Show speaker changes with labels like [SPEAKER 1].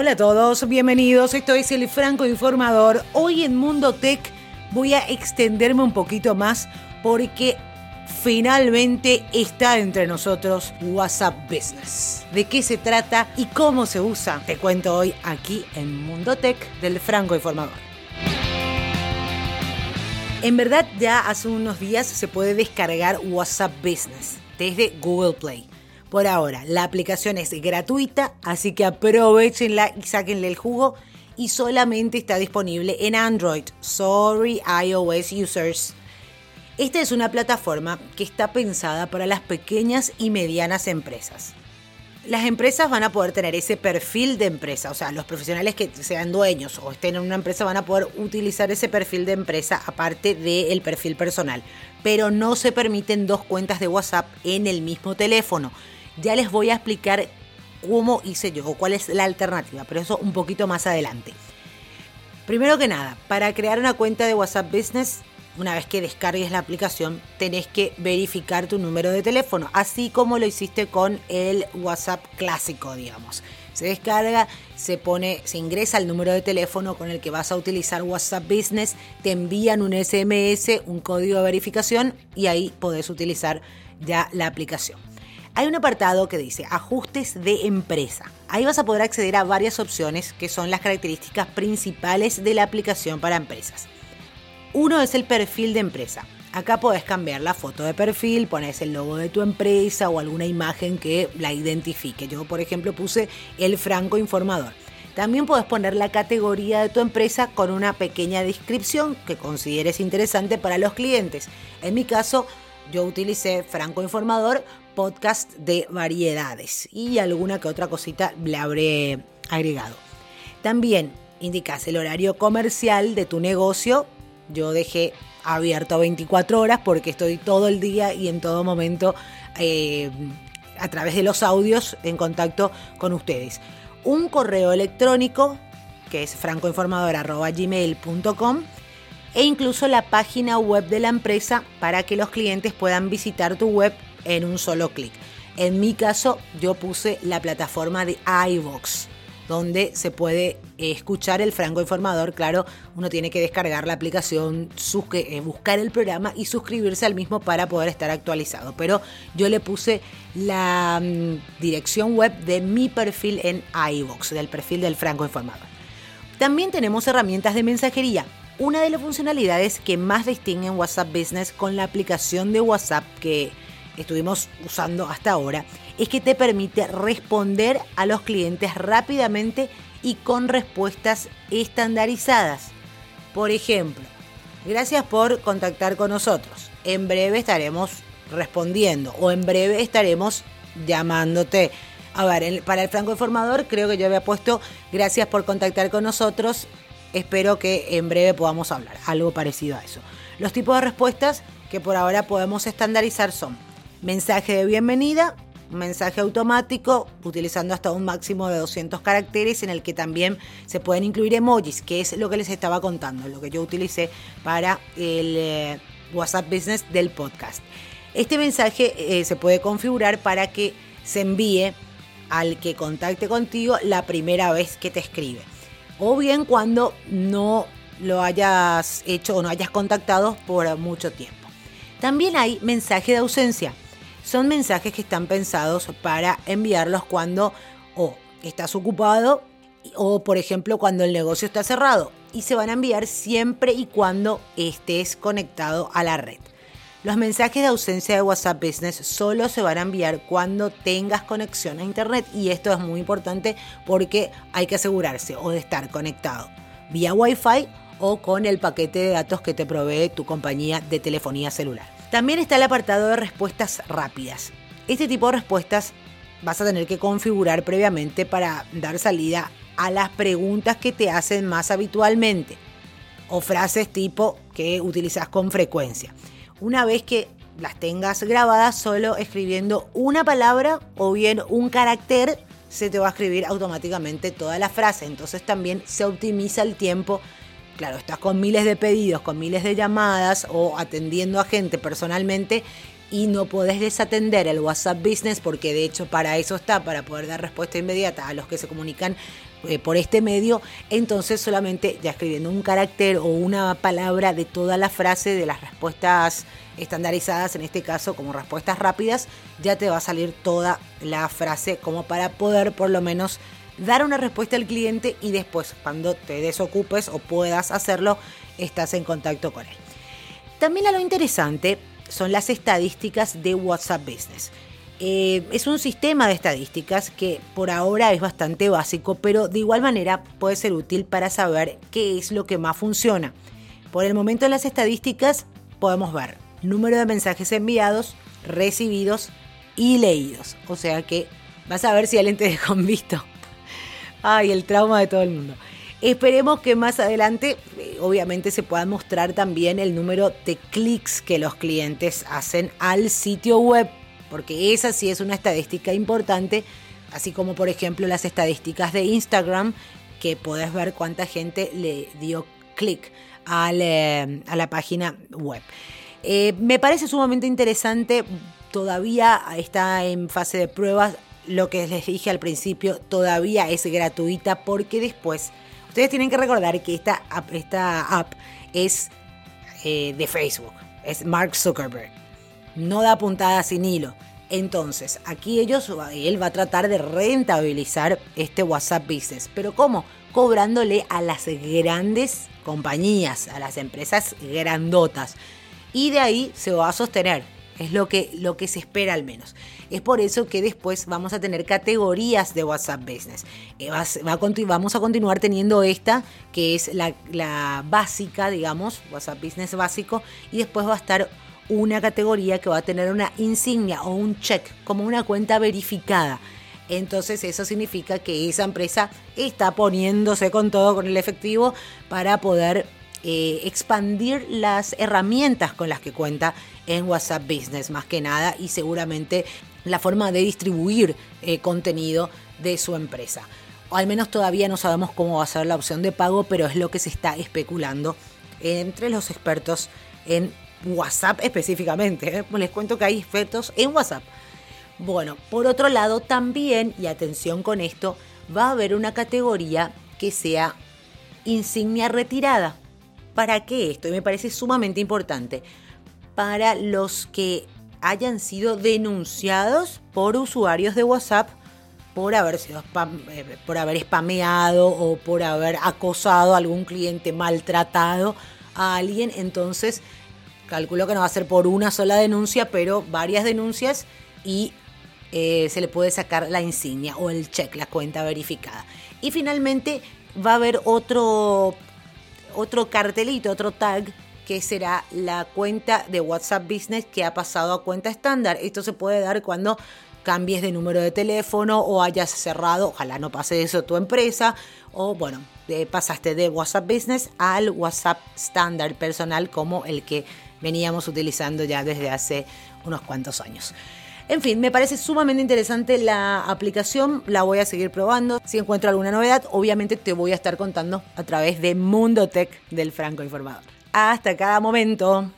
[SPEAKER 1] Hola a todos, bienvenidos. Esto es el Franco Informador. Hoy en Mundo Tech voy a extenderme un poquito más porque finalmente está entre nosotros WhatsApp Business. ¿De qué se trata y cómo se usa? Te cuento hoy aquí en Mundo Tech del Franco Informador. En verdad ya hace unos días se puede descargar WhatsApp Business desde Google Play. Por ahora, la aplicación es gratuita, así que aprovechenla y sáquenle el jugo y solamente está disponible en Android. Sorry iOS users. Esta es una plataforma que está pensada para las pequeñas y medianas empresas. Las empresas van a poder tener ese perfil de empresa, o sea, los profesionales que sean dueños o estén en una empresa van a poder utilizar ese perfil de empresa aparte del perfil personal, pero no se permiten dos cuentas de WhatsApp en el mismo teléfono. Ya les voy a explicar cómo hice yo o cuál es la alternativa, pero eso un poquito más adelante. Primero que nada, para crear una cuenta de WhatsApp Business una vez que descargues la aplicación, tenés que verificar tu número de teléfono, así como lo hiciste con el WhatsApp clásico, digamos. Se descarga, se pone, se ingresa el número de teléfono con el que vas a utilizar WhatsApp Business, te envían un SMS, un código de verificación y ahí podés utilizar ya la aplicación. Hay un apartado que dice ajustes de empresa. Ahí vas a poder acceder a varias opciones que son las características principales de la aplicación para empresas. Uno es el perfil de empresa. Acá podés cambiar la foto de perfil, pones el logo de tu empresa o alguna imagen que la identifique. Yo, por ejemplo, puse el Franco Informador. También puedes poner la categoría de tu empresa con una pequeña descripción que consideres interesante para los clientes. En mi caso, yo utilicé Franco Informador, podcast de variedades y alguna que otra cosita le habré agregado. También indicas el horario comercial de tu negocio yo dejé abierto 24 horas porque estoy todo el día y en todo momento eh, a través de los audios en contacto con ustedes. Un correo electrónico que es francoinformador.gmail.com e incluso la página web de la empresa para que los clientes puedan visitar tu web en un solo clic. En mi caso, yo puse la plataforma de iVox donde se puede escuchar el Franco Informador. Claro, uno tiene que descargar la aplicación, eh, buscar el programa y suscribirse al mismo para poder estar actualizado. Pero yo le puse la mm, dirección web de mi perfil en iVox, del perfil del Franco Informador. También tenemos herramientas de mensajería. Una de las funcionalidades que más distinguen WhatsApp Business con la aplicación de WhatsApp que estuvimos usando hasta ahora es que te permite responder a los clientes rápidamente y con respuestas estandarizadas. Por ejemplo, gracias por contactar con nosotros. En breve estaremos respondiendo o en breve estaremos llamándote. A ver, para el Franco Informador creo que yo había puesto gracias por contactar con nosotros. Espero que en breve podamos hablar, algo parecido a eso. Los tipos de respuestas que por ahora podemos estandarizar son mensaje de bienvenida, mensaje automático utilizando hasta un máximo de 200 caracteres en el que también se pueden incluir emojis, que es lo que les estaba contando, lo que yo utilicé para el eh, WhatsApp Business del podcast. Este mensaje eh, se puede configurar para que se envíe al que contacte contigo la primera vez que te escribe. O bien cuando no lo hayas hecho o no hayas contactado por mucho tiempo. También hay mensaje de ausencia son mensajes que están pensados para enviarlos cuando o estás ocupado o por ejemplo cuando el negocio está cerrado y se van a enviar siempre y cuando estés conectado a la red. Los mensajes de ausencia de WhatsApp Business solo se van a enviar cuando tengas conexión a Internet y esto es muy importante porque hay que asegurarse o de estar conectado vía Wi-Fi o con el paquete de datos que te provee tu compañía de telefonía celular. También está el apartado de respuestas rápidas. Este tipo de respuestas vas a tener que configurar previamente para dar salida a las preguntas que te hacen más habitualmente o frases tipo que utilizas con frecuencia. Una vez que las tengas grabadas solo escribiendo una palabra o bien un carácter, se te va a escribir automáticamente toda la frase. Entonces también se optimiza el tiempo Claro, estás con miles de pedidos, con miles de llamadas o atendiendo a gente personalmente y no podés desatender el WhatsApp Business porque de hecho para eso está, para poder dar respuesta inmediata a los que se comunican eh, por este medio, entonces solamente ya escribiendo un carácter o una palabra de toda la frase de las respuestas estandarizadas, en este caso como respuestas rápidas, ya te va a salir toda la frase como para poder por lo menos dar una respuesta al cliente y después cuando te desocupes o puedas hacerlo, estás en contacto con él. También a lo interesante son las estadísticas de WhatsApp Business. Eh, es un sistema de estadísticas que por ahora es bastante básico, pero de igual manera puede ser útil para saber qué es lo que más funciona. Por el momento en las estadísticas podemos ver número de mensajes enviados, recibidos y leídos. O sea que vas a ver si alguien te dejó en visto. Ay, el trauma de todo el mundo. Esperemos que más adelante, obviamente, se pueda mostrar también el número de clics que los clientes hacen al sitio web, porque esa sí es una estadística importante, así como por ejemplo las estadísticas de Instagram, que puedes ver cuánta gente le dio clic eh, a la página web. Eh, me parece sumamente interesante, todavía está en fase de pruebas, lo que les dije al principio, todavía es gratuita porque después Ustedes tienen que recordar que esta app, esta app es eh, de Facebook, es Mark Zuckerberg. No da puntada sin hilo. Entonces, aquí ellos, él va a tratar de rentabilizar este WhatsApp Business. ¿Pero cómo? Cobrándole a las grandes compañías, a las empresas grandotas. Y de ahí se va a sostener. Es lo que, lo que se espera al menos. Es por eso que después vamos a tener categorías de WhatsApp Business. Eh, vamos a continuar teniendo esta, que es la, la básica, digamos, WhatsApp Business básico, y después va a estar una categoría que va a tener una insignia o un check, como una cuenta verificada. Entonces eso significa que esa empresa está poniéndose con todo, con el efectivo, para poder eh, expandir las herramientas con las que cuenta en WhatsApp Business, más que nada, y seguramente la forma de distribuir eh, contenido de su empresa. O al menos todavía no sabemos cómo va a ser la opción de pago, pero es lo que se está especulando entre los expertos en WhatsApp específicamente. ¿eh? Les cuento que hay expertos en WhatsApp. Bueno, por otro lado también, y atención con esto, va a haber una categoría que sea insignia retirada. ¿Para qué esto? Y me parece sumamente importante. Para los que hayan sido denunciados por usuarios de WhatsApp por haber sido eh, por haber spameado o por haber acosado a algún cliente, maltratado a alguien, entonces calculo que no va a ser por una sola denuncia, pero varias denuncias y eh, se le puede sacar la insignia o el check, la cuenta verificada. Y finalmente va a haber otro otro cartelito, otro tag que será la cuenta de WhatsApp Business que ha pasado a cuenta estándar. Esto se puede dar cuando cambies de número de teléfono o hayas cerrado, ojalá no pase eso tu empresa, o bueno, pasaste de WhatsApp Business al WhatsApp estándar personal como el que veníamos utilizando ya desde hace unos cuantos años. En fin, me parece sumamente interesante la aplicación, la voy a seguir probando. Si encuentro alguna novedad, obviamente te voy a estar contando a través de Mundo Tech del Franco Informador. Hasta cada momento.